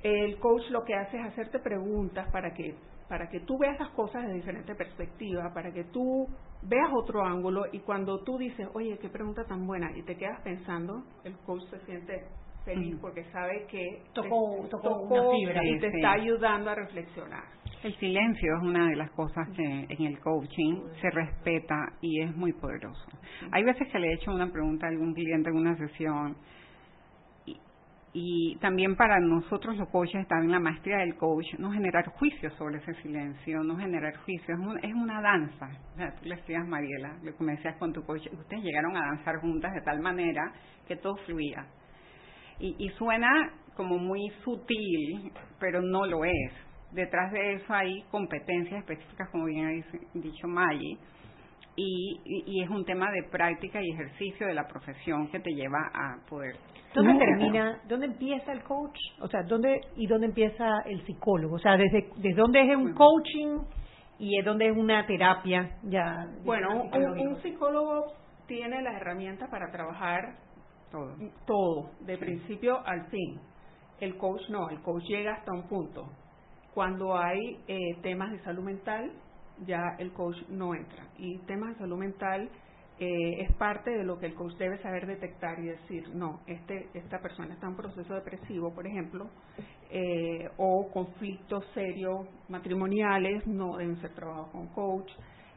El coach lo que hace es hacerte preguntas para que para que tú veas las cosas de diferente perspectiva, para que tú veas otro ángulo y cuando tú dices, oye, qué pregunta tan buena, y te quedas pensando, el coach se siente feliz porque sabe que tocó, una fibra. y te está ayudando a reflexionar. El silencio es una de las cosas que en el coaching se respeta y es muy poderoso. Hay veces que le he hecho una pregunta a algún cliente en una sesión y también para nosotros los coaches, en la maestría del coach, no generar juicios sobre ese silencio, no generar juicios, es, una danza. O sea, tú le decías, Mariela, lo que me decías con tu coach, ustedes llegaron a danzar juntas de tal manera que todo fluía. Y, y suena como muy sutil, pero no lo es. Detrás de eso hay competencias específicas, como bien ha dicho Maggie, y, y, es un tema de práctica y ejercicio de la profesión que te lleva a poder. ¿Dónde termina, dónde empieza el coach? O sea, ¿dónde y dónde empieza el psicólogo? O sea, desde, desde dónde es un coaching y es dónde es una terapia ya. Bueno, un, un, psicólogo tiene las herramientas para trabajar todo, todo de principio al fin. El coach no, el coach llega hasta un punto. Cuando hay eh, temas de salud mental, ya el coach no entra. Y temas de salud mental eh, es parte de lo que el coach debe saber detectar y decir, no, este, esta persona está en proceso depresivo, por ejemplo, eh, o conflictos serios matrimoniales, no deben ser trabajados con coach.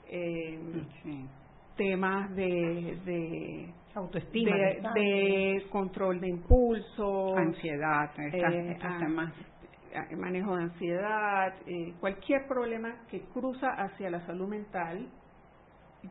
Eh, temas de, de autoestima, de, control de impulso, ansiedad, estas, temas manejo de ansiedad, eh, cualquier problema que cruza hacia la salud mental,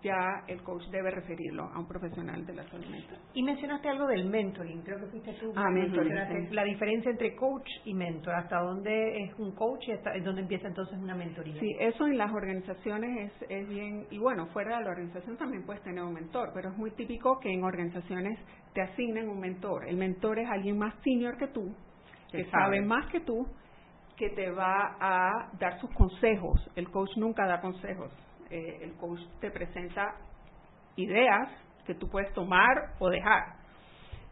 ya el coach debe referirlo a un profesional de la salud mental. Y mencionaste algo del mentoring, creo que fuiste tú. Ah, mentoring. La diferencia entre coach y mentor, hasta dónde es un coach y hasta dónde empieza entonces una mentoría. Sí, eso en las organizaciones es, es bien, y bueno, fuera de la organización también puedes tener un mentor, pero es muy típico que en organizaciones te asignen un mentor. El mentor es alguien más senior que tú, que sabe más que tú, que te va a dar sus consejos. El coach nunca da consejos. Eh, el coach te presenta ideas que tú puedes tomar o dejar.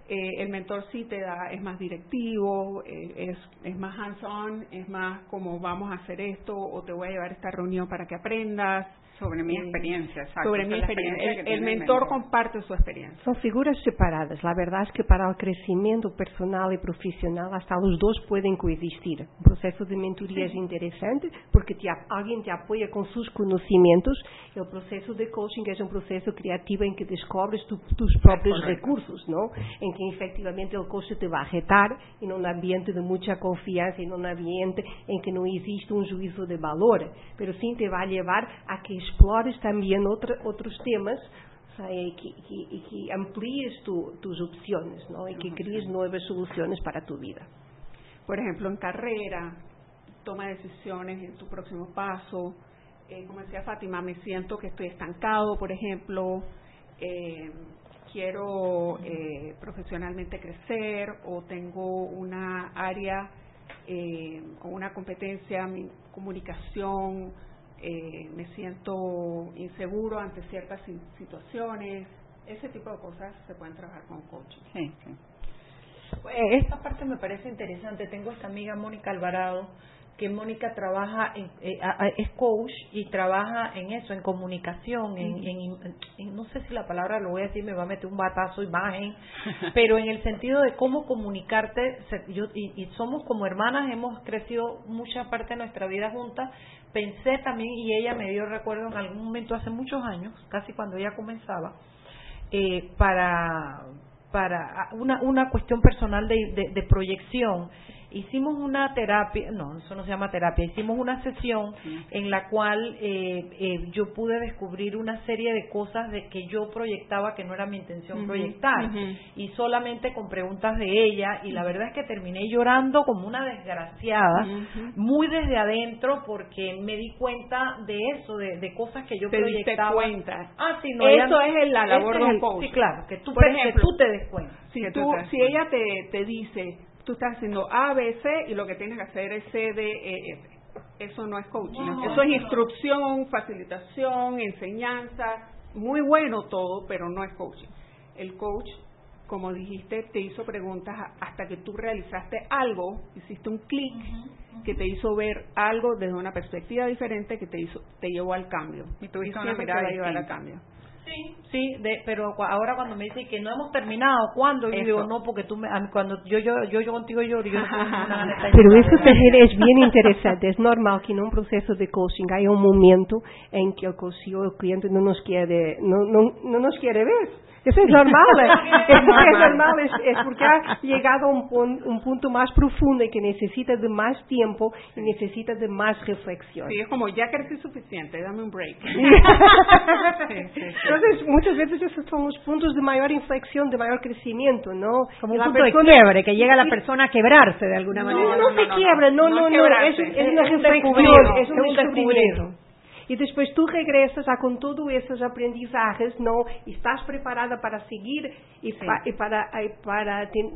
Eh, el mentor sí te da, es más directivo, eh, es, es más hands-on, es más como vamos a hacer esto o te voy a llevar a esta reunión para que aprendas. Sobre mi experiencia, exacto. Sobre mi experiencia. El, mentor, comparte su experiencia. Son figuras separadas. La verdad es que para el crecimiento personal y profesional hasta los dos pueden coexistir. Un proceso de mentoría es interesante porque te, alguien te apoya con sus conocimientos. El proceso de coaching es un proceso creativo en que descubres tus propios recursos, ¿no? En que efectivamente el coach te va a retar en un ambiente de mucha confianza, en un ambiente en que no existe un juicio de valor, pero sí te va a llevar a que explores también otros temas y que, que, amplíes tus opciones ¿no? y que crees nuevas soluciones para tu vida. Por ejemplo, en carrera, toma decisiones en tu próximo paso. Eh, como decía Fátima, me siento que estoy estancado, por ejemplo. Eh, quiero eh, profesionalmente crecer o tengo una área o una competencia, mi comunicación, eh, me siento inseguro ante ciertas situaciones, ese tipo de cosas se pueden trabajar con coaching. Sí, sí. Eh, esta parte me parece interesante. Tengo esta amiga Mónica Alvarado que Mónica trabaja, en, eh, es coach y trabaja en eso, en comunicación, en, no sé si la palabra lo voy a decir, me va a meter un batazo imagen, pero en el sentido de cómo comunicarte, yo, y, somos como hermanas, hemos crecido mucha parte de nuestra vida juntas, pensé también, y ella me dio recuerdo en algún momento hace muchos años, casi cuando ella comenzaba, eh, para para una, una cuestión personal de, de proyección hicimos una terapia, no, eso no se llama terapia, hicimos una sesión en la cual eh, eh, yo pude descubrir una serie de cosas de que yo proyectaba que no era mi intención proyectar y solamente con preguntas de ella y la verdad es que terminé llorando como una desgraciada, muy desde adentro porque me di cuenta de eso, de, cosas que yo te proyectaba. cuenta. Ah, sí, no, eso es la labor de un coach. Sí, claro, que tú, Por ejemplo, tú te des cuenta. Si, tú, si ella te, te dice, tú estás haciendo A, B, C y lo que tienes que hacer es C, D, E, F. Eso no es coaching. Eso es instrucción, facilitación, enseñanza. Muy bueno todo, pero no es coaching. El coach, como dijiste, te hizo preguntas hasta que tú realizaste algo, hiciste un clic que te hizo ver algo desde una perspectiva diferente que te hizo te llevó al cambio. Y tuviste una mirada llevar al cambio. Sí, Sí, de, pero ahora cuando me dicen que no hemos terminado, ¿cuándo? Yo Eso. digo, no, porque tú me, cuando yo, yo, yo, yo contigo lloro, yo no Pero eso también es bien interesante. Es normal que en un proceso de coaching haya un momento en que el coach o el cliente no nos quiere, no, no, no nos quiere ver. Eso es normal. ¿eh? Es porque es normal, es, es porque ha llegado a un, pun- un punto más profundo y que necesita de más tiempo y necesita de más reflexión. Sí, es como, ya crecí suficiente, dame un break. Entonces, muchas veces esos son los puntos de mayor inflexión, de mayor crecimiento, ¿no? Como un la punto de persona- quiebre, que llega la persona a quebrarse de alguna no, manera. no, se quiebra, no, no, no, es, es una es un reflexión, descubrido, es un es un descubrimiento. Y después tú regresas a con todos esos aprendizajes, ¿no? Y estás preparada para seguir y, pa- y para, y para ten-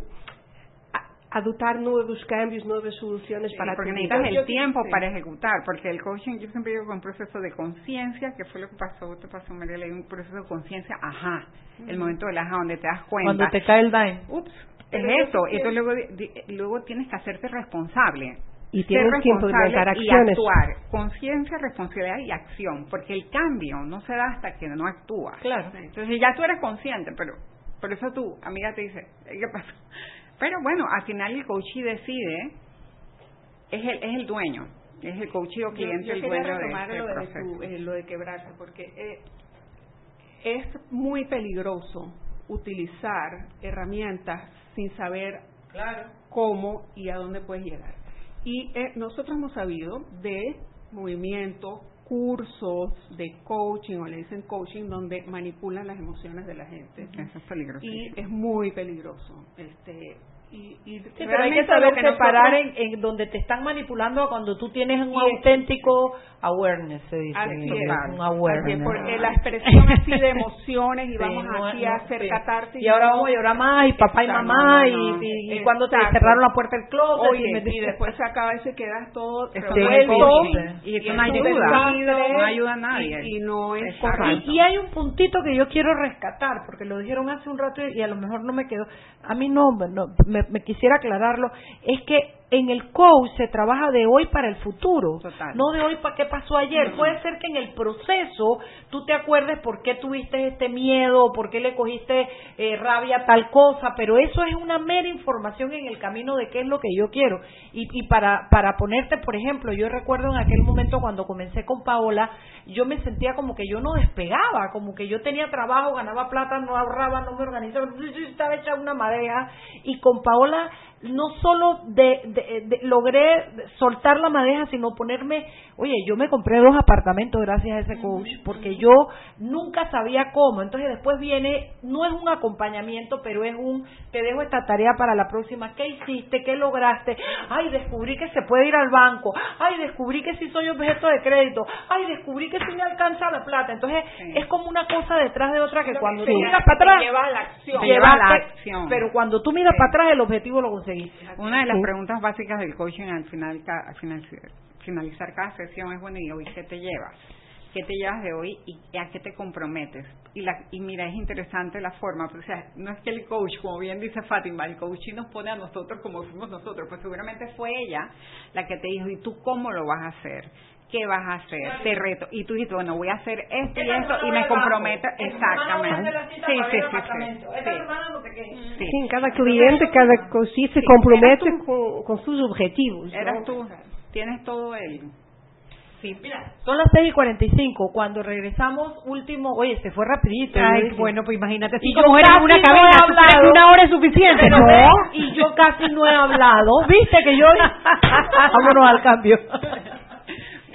a- adoptar nuevos cambios, nuevas soluciones Sí, para porque tu necesitas vida. el tiempo sí. para ejecutar, porque el coaching yo siempre digo que un proceso de conciencia, que fue lo que pasó, te pasó María, un proceso de conciencia, ajá, el momento del ajá, donde te das cuenta. Cuando te cae el dime. Ups, es eso, entonces luego, luego tienes que hacerte responsable. Y Ser tienes de responsable dar y actuar, conciencia, responsabilidad y acción, porque el cambio no se da hasta que no actúas. Claro. Entonces ya tú eres consciente, pero por eso tu amiga te dice, ¿qué pasa? Pero bueno, al final el coach decide, es el, es el dueño, es el coach o cliente yo, yo el dueño de este lo, de proceso. tu- eh, lo de quebrarse, porque eh, es muy peligroso utilizar herramientas sin saber cómo y a dónde puedes llegar. Y eh, nosotros hemos sabido de movimientos, cursos de coaching, o le dicen coaching, donde manipulan las emociones de la gente. Eso es peligroso. Y es muy peligroso. Este, y, y Sí, pero hay que saber separar en, en donde te están manipulando a cuando tú tienes un Y es- auténtico awareness, se dice. Así es, un así es, awareness. porque la expresión así de emociones y Sí, vamos no- aquí no, a hacer sí. catarsis. Y ahora vamos a llorar más, y papá y mamá, no, y, no, y, y no. cuando te cerraron la puerta del closet. Oye, y me- y después se acaba y se quedas todo Eso revuelto. no es Y eso es no ayuda, no ayuda a nadie. Y, y no es Exacto. correcto. Y, y hay un puntito que yo quiero rescatar, porque lo dijeron hace un rato y a lo mejor no me quedó. A mí no, no, me, quisiera aclararlo. Es que en el coach se trabaja de hoy para el futuro, Total. no de hoy para qué pasó ayer. Puede ser que en el proceso tú te acuerdes por qué tuviste este miedo, por qué le cogiste eh, rabia a tal cosa, pero eso es una mera información en el camino de qué es lo que yo quiero. Y, y para, para ponerte, por ejemplo, yo recuerdo en aquel momento cuando comencé con Paola, yo me sentía como que yo no despegaba, como que yo tenía trabajo, ganaba plata, no ahorraba, no me organizaba, estaba hecha una madeja. Y con Paola no solo de, de- de- logré soltar la madeja, sino ponerme, oye, yo me compré dos apartamentos gracias a ese coach, porque yo nunca sabía cómo. Entonces después viene, no es un acompañamiento, pero es un, te dejo esta tarea para la próxima. ¿Qué hiciste? ¿Qué lograste? Ay, descubrí que se puede ir al banco. Ay, descubrí que sí soy objeto de crédito. Ay, descubrí que sí me alcanza la plata. Entonces es como una cosa detrás de otra que cuando tú miras para atrás, Te lleva a la acción. lleva a la acción. Pero cuando tú miras Sí. para atrás, el objetivo lo Una de las Sí. preguntas básicas del coaching al final, al finalizar, finalizar cada sesión es, bueno, ¿y hoy qué te llevas? ¿Qué te llevas de hoy y a qué te comprometes? Y, la, y mira, es interesante la forma, pues, o sea, no es que el coach, como bien dice Fátima, el coach nos pone a nosotros como fuimos nosotros, pues seguramente fue ella la que te dijo, ¿y tú cómo lo vas a hacer? ¿Qué vas a hacer? Te reto. Y tú dijiste, bueno, voy a hacer esto y esto y me comprometo. Exactamente. Sí, sí, sí, sí. Cada cliente, cada cosita se compromete con, con sus objetivos. ¿no? Eras tú. Tienes todo el... Sí, mira, son las 6 y 45. Cuando regresamos, último, oye, se fue rapidito. Ay, bueno, pues imagínate, Y cinco yo mujeres en casi una no cabina, he ¿tú crees que hablado. una hora es suficiente? No. Y yo casi no he hablado. ¿Viste que yo... Vámonos al cambio.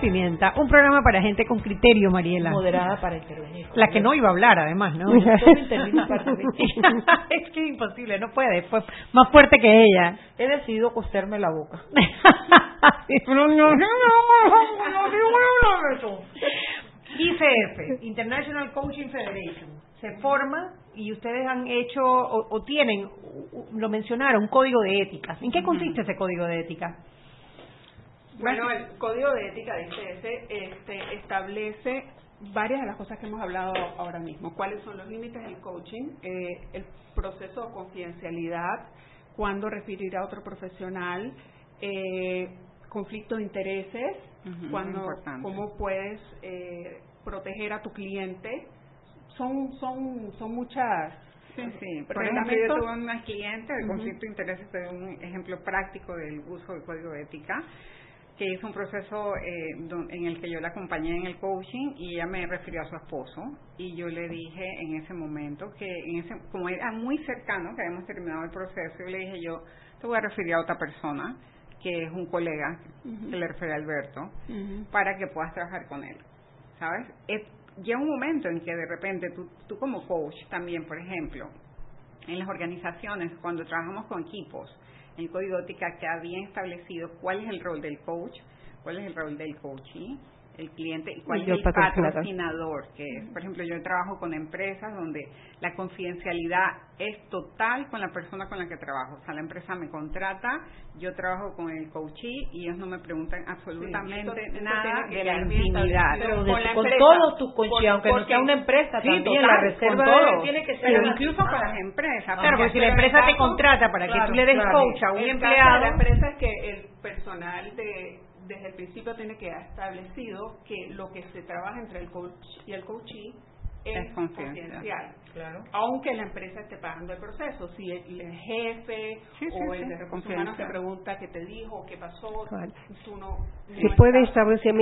Pimienta, un programa para gente con criterio, Mariela. Moderada para intervenir. La que no iba a hablar, además, ¿no? Es que es imposible, no puede, fue más fuerte que ella. He decidido coserme la boca. ICF, International Coaching Federation, se forma y ustedes han hecho o, o tienen, lo mencionaron, un código de ética. ¿En qué consiste ese código de ética? Bueno, el código de ética de ICS este, establece varias de las cosas que hemos hablado ahora mismo. ¿Cuáles son los límites del coaching? Eh, el proceso de confidencialidad, cuándo referir a otro profesional, eh, conflicto de intereses, cuando, cómo puedes eh, proteger a tu cliente. Son, son, son muchas. Sí, sí. Por ejemplo, yo tuve una cliente de conflicto de intereses, de un ejemplo práctico del uso del código de ética, que hizo un proceso eh, en el que yo la acompañé en el coaching y ella me refirió a su esposo y yo le dije en ese momento que en ese como era muy cercano que habíamos terminado el proceso yo le dije yo te voy a referir a otra persona que es un colega Ujú. que le refiere a Alberto para que puedas trabajar con él, ¿sabes? Es, llega un momento en que de repente tú, tú como coach también, por ejemplo, en las organizaciones, cuando trabajamos con equipos, en código ética queda bien establecido cuál es el rol del coach, cuál es el rol del coachee, el cliente y cuál Y es el el patrocinador. que es, por ejemplo, yo trabajo con empresas donde la confidencialidad es total con la persona con la que trabajo. O sea, la empresa me contrata, yo trabajo con el coachee y ellos no me preguntan absolutamente Sí, eso- eso nada de la intimidad. Pero con de- la con empresa. todos tus coaches, Por- aunque no porque- sea una empresa, Sí, también total, la con reserva todo. tiene que ser Pero incluso para las empresas. Claro, porque porque si la empresa te contrata para que tú le des claro. coach a un El caso empleado, de la empresa es que el personal de, desde el principio tiene que haber establecido que lo que se trabaja entre el coach y el coachee es, Es confidencial. Claro. Aunque la empresa esté pagando el proceso, si el, el jefe Sí, sí, o sí, el de recursos humanos te pregunta qué te dijo, qué pasó, Claro. tú no, no puede establecer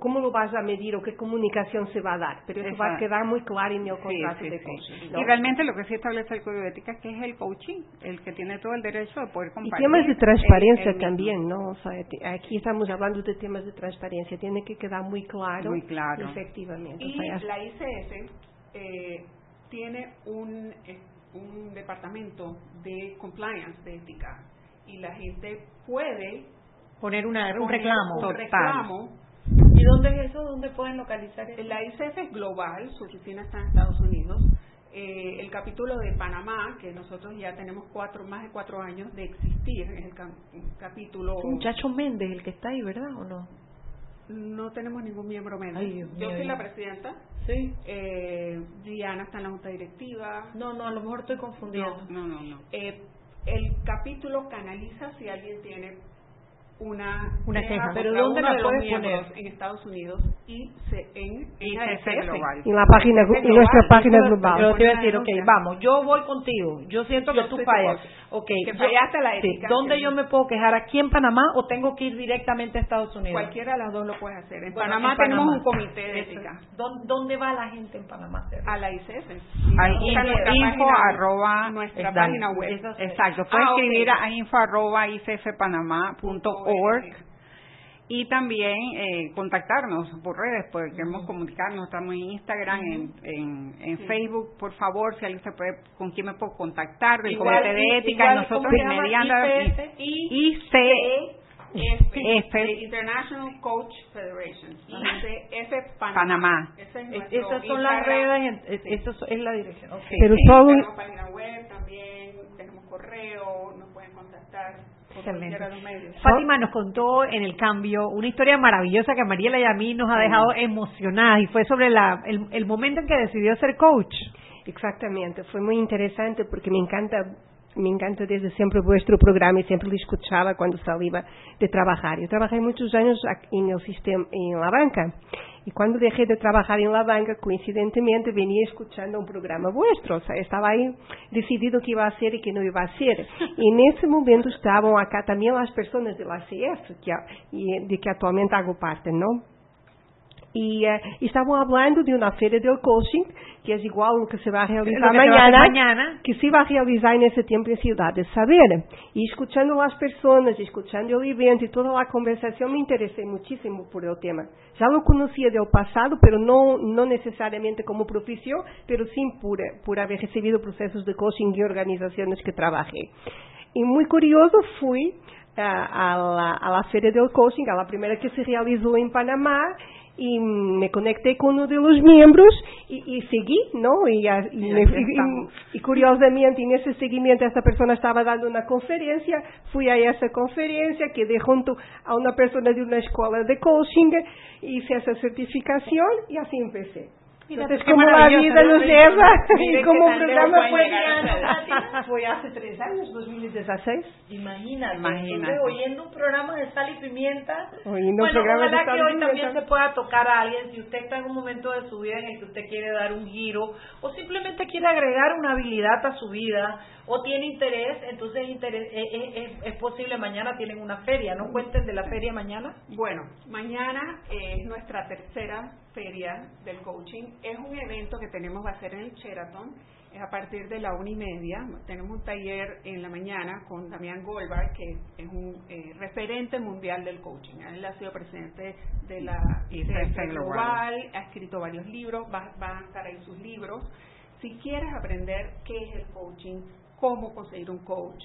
cómo lo vas a medir o qué comunicación se va a dar, pero eso va a quedar muy claro en el contrato sí, de sí. coaching. ¿no? Y realmente lo que sí establece el código de ética es que es el coaching, el que tiene todo el derecho de poder Y compartir. temas de transparencia el también, ¿no? O sea, te- aquí estamos hablando de temas de transparencia, tiene que quedar muy claro. Muy claro. Efectivamente. Y O sea, ya- la ICS eh, tiene un, eh, un departamento de compliance, de ética, y la gente puede poner una, un reclamo. un Total. reclamo. ¿Y dónde es eso? ¿Dónde pueden localizar eso? La ICS es global, su oficina está en Estados Unidos. Eh, el capítulo de Panamá, que nosotros ya tenemos cuatro, más de cuatro años de existir, es el, el capítulo... Es Muchacho Méndez, el que está ahí, ¿verdad o no? No tenemos ningún miembro. Ay, Dios Yo soy la presidenta. Sí. Eh, Diana está en la junta directiva. No, no, a lo mejor estoy confundiendo. No, no, no. Eh, el capítulo canaliza si alguien tiene una, Una queja ¿Pero dónde la puedes poner? en Estados Unidos y se, en, en ASF. Global. En la página, en nuestra página global. Yo te a decir, ok, vamos, yo voy contigo. Yo siento que tú fallas. tu Ok, Que fallaste la sí, ética. ¿Dónde que- yo me puedo quejar? ¿Aquí en Panamá o tengo que ir directamente a Estados Unidos? Cualquiera de las dos lo puede hacer. En Bueno, Panamá en tenemos Panamá. un comité de ética. ¿Dónde, dónde va la gente en Panamá? a la ICF. Al nuestra info página- arroba nuestra página web. Exacto, puedes Ah, escribir a info arroba icfpanamá.org y también eh, contactarnos por redes, porque queremos comunicarnos, estamos en Instagram, en, en, en Sí. Facebook, por favor, si alguien se puede, con quién me puedo contactar, del Igual, comité de ética, igual, y nosotros inmediatamente, IC, F, F. International Coach Federation. ICF Panamá. Esas son las redes, en- es- eso es la dirección. Pero Sí, correo, nos pueden contactar por Excelente. cualquiera de los medios. Fátima nos contó en el cambio una historia maravillosa que a Mariela y a mí nos ha dejado emocionadas y fue sobre la, el, el momento en que decidió ser coach. Exactamente, fue muy interesante porque me encanta, me encanta desde siempre vuestro programa y siempre lo escuchaba cuando salía de trabajar. Yo trabajé muchos años ac- en el sistema, en la banca. Y cuando dejé de trabajar en la banca, coincidentemente venía escuchando un programa vuestro. O sea, estaba ahí decidido qué iba a hacer y qué no iba a hacer. Y en ese momento estaban acá también las personas de la CF, que, de que actualmente hago parte, ¿no? Y eh, estaban hablando de una feria del coaching, que es igual lo que se va a realizar Lo que se va a hacer mañana, mañana. que se va a realizar en ese tiempo en Ciudad de Saber. Y escuchando las personas, escuchando el evento y toda la conversación, me interesé muchísimo por el tema. Ya lo conocía del pasado, pero no, no necesariamente como profesión, pero sí por, por haber recibido procesos de coaching y organizaciones que trabajé. Y muy curioso fui a, a la, a la feria del coaching, a la primera que se realizó en Panamá, y me conecté con uno de los miembros y, y seguí, ¿no? Y, a- y Y me- aquí y- estamos. y curiosamente en ese seguimiento esta persona estaba dando una conferencia, fui a esa conferencia, quedé junto a una persona de una escuela de coaching, hice esa certificación y así empecé. Entonces, como la vida ¿no? nos lleva, y como un programa fue fue hace tres años, 2016. Imagínate, Imagínate. oyendo un programa de sal y pimienta. Oyendo un bueno, programa de ojalá sal que hoy también se pueda tocar a alguien si usted está en un momento de su vida en el que usted quiere dar un giro o simplemente quiere agregar una habilidad a su vida o tiene interés, entonces interés, es, es- es- es posible mañana tienen una feria, ¿no cuenten de la feria mañana? Bueno, mañana es nuestra tercera feria del coaching. Es un evento que tenemos, va a ser en el Sheraton. Es a partir de la una y media. Tenemos un taller en la mañana con Damián Goldberg, que es un eh, referente mundial del coaching. Él ha sido presidente de la ICF Global. Global, ha escrito varios libros, va- van a estar ahí sus libros. Si quieres aprender qué es el coaching, cómo conseguir un coach,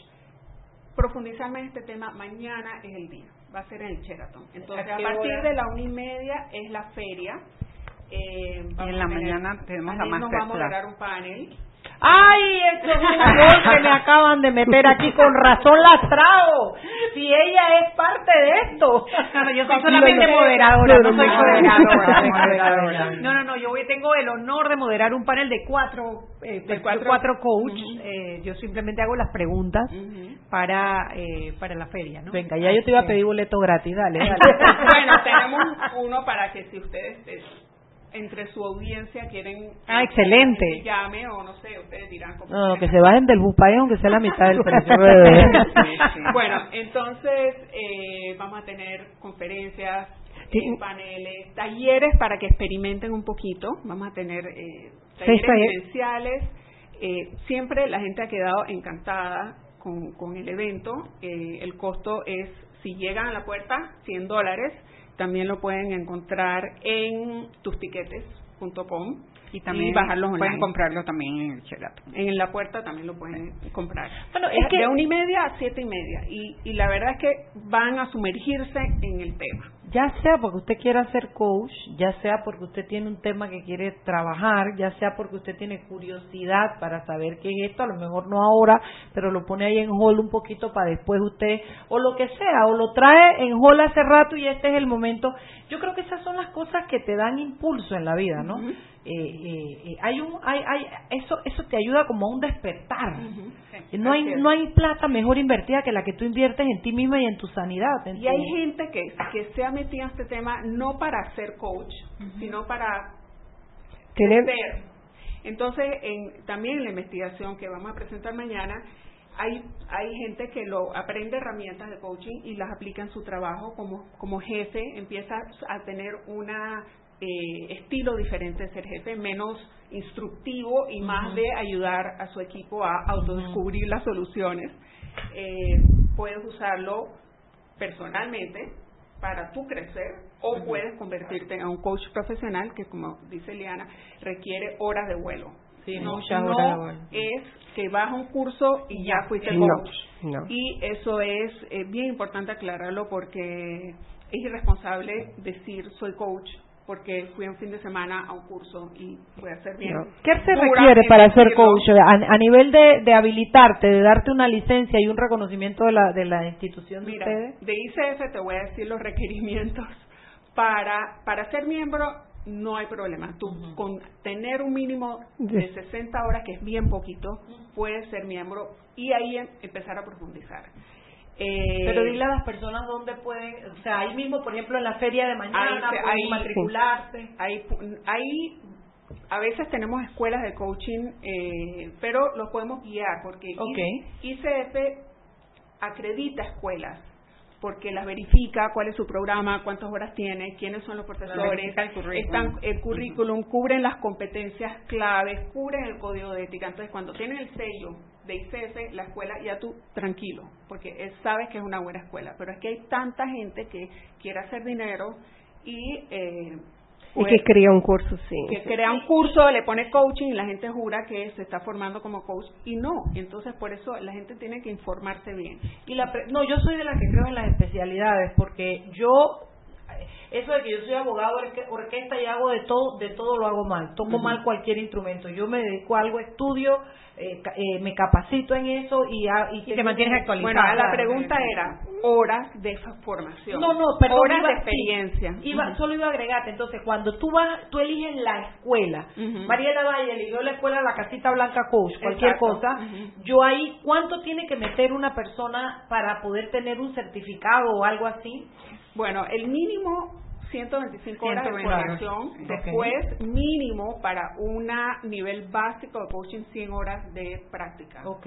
profundizar más en este tema, mañana es el día, va a ser en el Sheraton. Entonces, ¿A partir hora? de la una y media es la feria. Eh, Y vamos en la mañana tenemos la Anel nos va a masterclass. moderar un panel. ¡Ay, esto es un gol que me acaban de meter aquí con razón lastrado! Si ella es parte de esto. No, yo soy solamente moderadora, no soy moderadora. No, no, no, yo hoy tengo el honor de moderar un panel de cuatro, eh, de cuatro, cuatro- coach. Eh, yo simplemente hago las preguntas para eh, para la feria, ¿no? Venga, ya yo te iba a pedir boleto gratis, dale, dale. bueno, tenemos uno para que si ustedes eh, entre su audiencia quieren Ah, excelente. que llame o no sé, ustedes dirán cómo No, que se bajen del bus país aunque sea la mitad del precio. Bueno, entonces eh, vamos a tener conferencias, Sí. eh, paneles, talleres para que experimenten un poquito. Vamos a tener eh, talleres vivenciales. Eh, siempre la gente ha quedado encantada con, con el evento. Eh, el costo es, si llegan a la puerta, 100 dólares. También lo pueden encontrar en tustiquetes.com Y también bajarlos pueden comprarlo también en el Sheraton. En la puerta también lo pueden comprar. Bueno, es es que- de una y media a siete y media. Y, y la verdad es que van a sumergirse en el tema. Ya sea porque usted quiera ser coach, ya sea porque usted tiene un tema que quiere trabajar, ya sea porque usted tiene curiosidad para saber qué es esto, a lo mejor no ahora, pero lo pone ahí en hold un poquito para después usted, o lo que sea, o lo trae en hold hace rato y este es el momento. Yo creo que esas son las cosas que te dan impulso en la vida, ¿no? Eh, eh, eh, hay un, hay, hay, eso, eso te ayuda como a un despertar. No hay, no hay plata mejor invertida que la que tú inviertes en ti misma y en tu sanidad. en Y hay gente que, que se ha en este tema no para ser coach, sino para Tener-. Entonces, en, también en la investigación que vamos a presentar mañana, hay, hay gente que lo aprende herramientas de coaching y las aplica en su trabajo como, como jefe, empieza a tener una eh, estilo diferente de ser jefe, menos instructivo y más de ayudar a su equipo a autodescubrir las soluciones. Eh, puedes usarlo personalmente para tú crecer o puedes convertirte en un coach profesional que como dice Liana requiere horas de vuelo. Sí, no, es que vas a un curso y ya fuiste No, coach. no. Y eso es eh, bien importante aclararlo porque es irresponsable decir soy coach porque fui un fin de semana a un curso y a hacer bien. ¿Qué se requiere para ser coach? A, a nivel de, de habilitarte, de darte una licencia y un reconocimiento de la, de la institución de Mira, ustedes. de ICF te voy a decir los requerimientos. Para, para ser miembro no hay problema. Tú con tener un mínimo de 60 horas, que es bien poquito, puedes ser miembro y ahí em- empezar a profundizar. Eh, Pero dile a las personas dónde pueden, o sea, ahí mismo, por ejemplo, en la feria de mañana, Ahí pueden ahí- matricularse. Ahí, ahí a veces tenemos escuelas de coaching, eh, pero los podemos guiar porque. ICF acredita escuelas porque las verifica cuál es su programa, cuántas horas tiene, quiénes son los profesores, el currículum. están el currículum, cubren las competencias claves, cubren el código de ética. Entonces, cuando tienen el sello de ICF, la escuela, ya tú tranquilo, porque él sabes que es una buena escuela. Pero es que hay tanta gente que quiere hacer dinero y eh, Y pues, que crea un curso, sí. que crea un curso, le pone coaching y la gente jura que se está formando como coach y no. Entonces, por eso la gente tiene que informarse bien. Y la pre- no, yo soy de las que creo en las especialidades, porque yo, eso de que yo soy abogado, orque- orquesta y hago de todo, de todo lo hago mal. Ujú. mal cualquier instrumento. Yo me dedico a algo, estudio, eh, eh, me capacito en eso y, a- y, tengo- Bueno, la pregunta era horas de formación. No, no, perdón, Horas iba- de experiencia. sí, iba-. Solo iba a agregarte, entonces, cuando tú vas, tú eliges la escuela, Ujú. Mariela Valle eligió la escuela La Casita Blanca Coach, cualquier Exacto. cosa, yo ahí, ¿cuánto tiene que meter una persona para poder tener un certificado o algo así? Bueno, el mínimo 125 horas de 120 formación, después mínimo para un nivel básico de coaching 100 horas de práctica. Ok.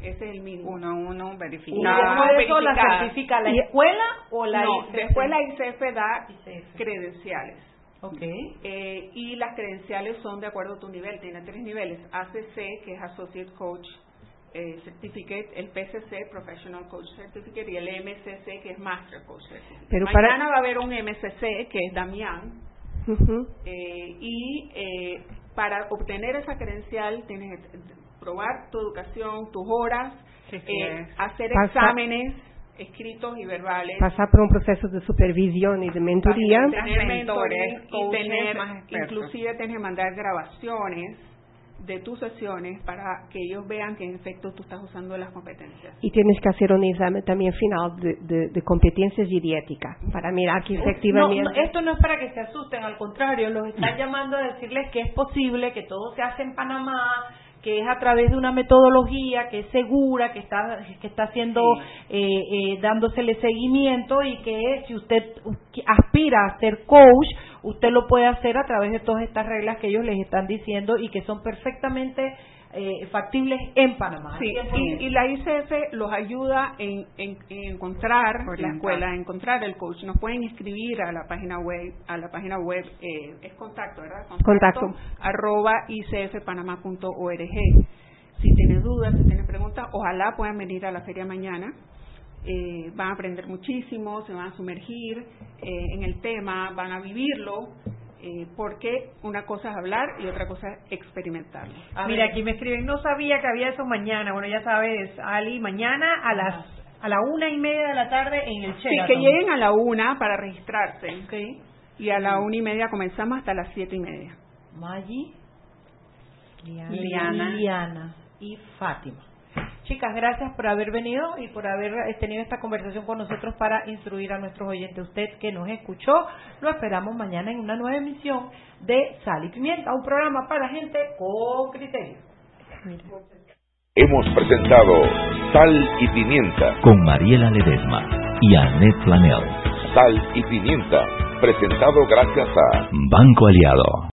Ese es el mínimo. Uno a uno ¿Y verificado. después de eso la certifica la Y- escuela o la no, ICF? después la ICF da credenciales. Ok. Eh, y las credenciales son de acuerdo a tu nivel. Tiene tres niveles. ACC, que es Associate Coach eh, Certificate, el PCC, Professional Coach Certificate, y el MCC, que es Master Coach Certificate. Pero para- Mañana va a haber un MCC, que es Damián, Ujú. eh, y eh, para obtener esa credencial tienes que probar tu educación, tus horas, Sí, sí, eh, es. hacer Pasa- exámenes escritos y verbales. Pasar por un proceso de supervisión y de mentoría. tener mentores, mentores y coaches tener, más expertos. inclusive tienes que mandar grabaciones de tus sesiones para que ellos vean que en efecto tú estás usando las competencias. Y tienes que hacer un examen también final de, de- de competencias y de ética para mirar que No, efectivamente... no, esto no es para que se asusten, al contrario, los están llamando a decirles que es posible, que todo se hace en Panamá, que es a través de una metodología que es segura, que está que está haciendo eh, eh, dándosele seguimiento y que si usted aspira a ser coach, usted lo puede hacer a través de todas estas reglas que ellos les están diciendo y que son perfectamente eh, factibles en Panamá. Sí, 100%. y, y la ICF los ayuda en, en- en encontrar la escuela, en encontrar el coach. Nos pueden escribir a la página web, a la página web eh, es contacto, ¿verdad? Contacto. arroba icfpanamá.org. Si tienen dudas, si tienen preguntas, ojalá puedan venir a la feria mañana. Eh, van a aprender muchísimo, se van a sumergir eh, en el tema, van a vivirlo, eh, porque una cosa es hablar y otra cosa es experimentarlo. Mira, aquí me escriben, no sabía que había eso mañana. Bueno, ya sabes, Ali, mañana a las a la una y media de la tarde en el Sí, Sheraton. que lleguen a la una para registrarse. Y a la una y media comenzamos hasta las siete y media. Maggi, Liliana. Liliana y Fátima. Chicas, gracias por haber venido y por haber eh, tenido esta conversación con nosotros para instruir a nuestros oyentes. Usted que nos escuchó, lo esperamos mañana en una nueva emisión de Sal y Pimienta, un programa para gente con criterio. Hemos presentado Sal y Pimienta con Mariela Ledesma y Annette Flanell. Sal y Pimienta, presentado gracias a Banco Aliado.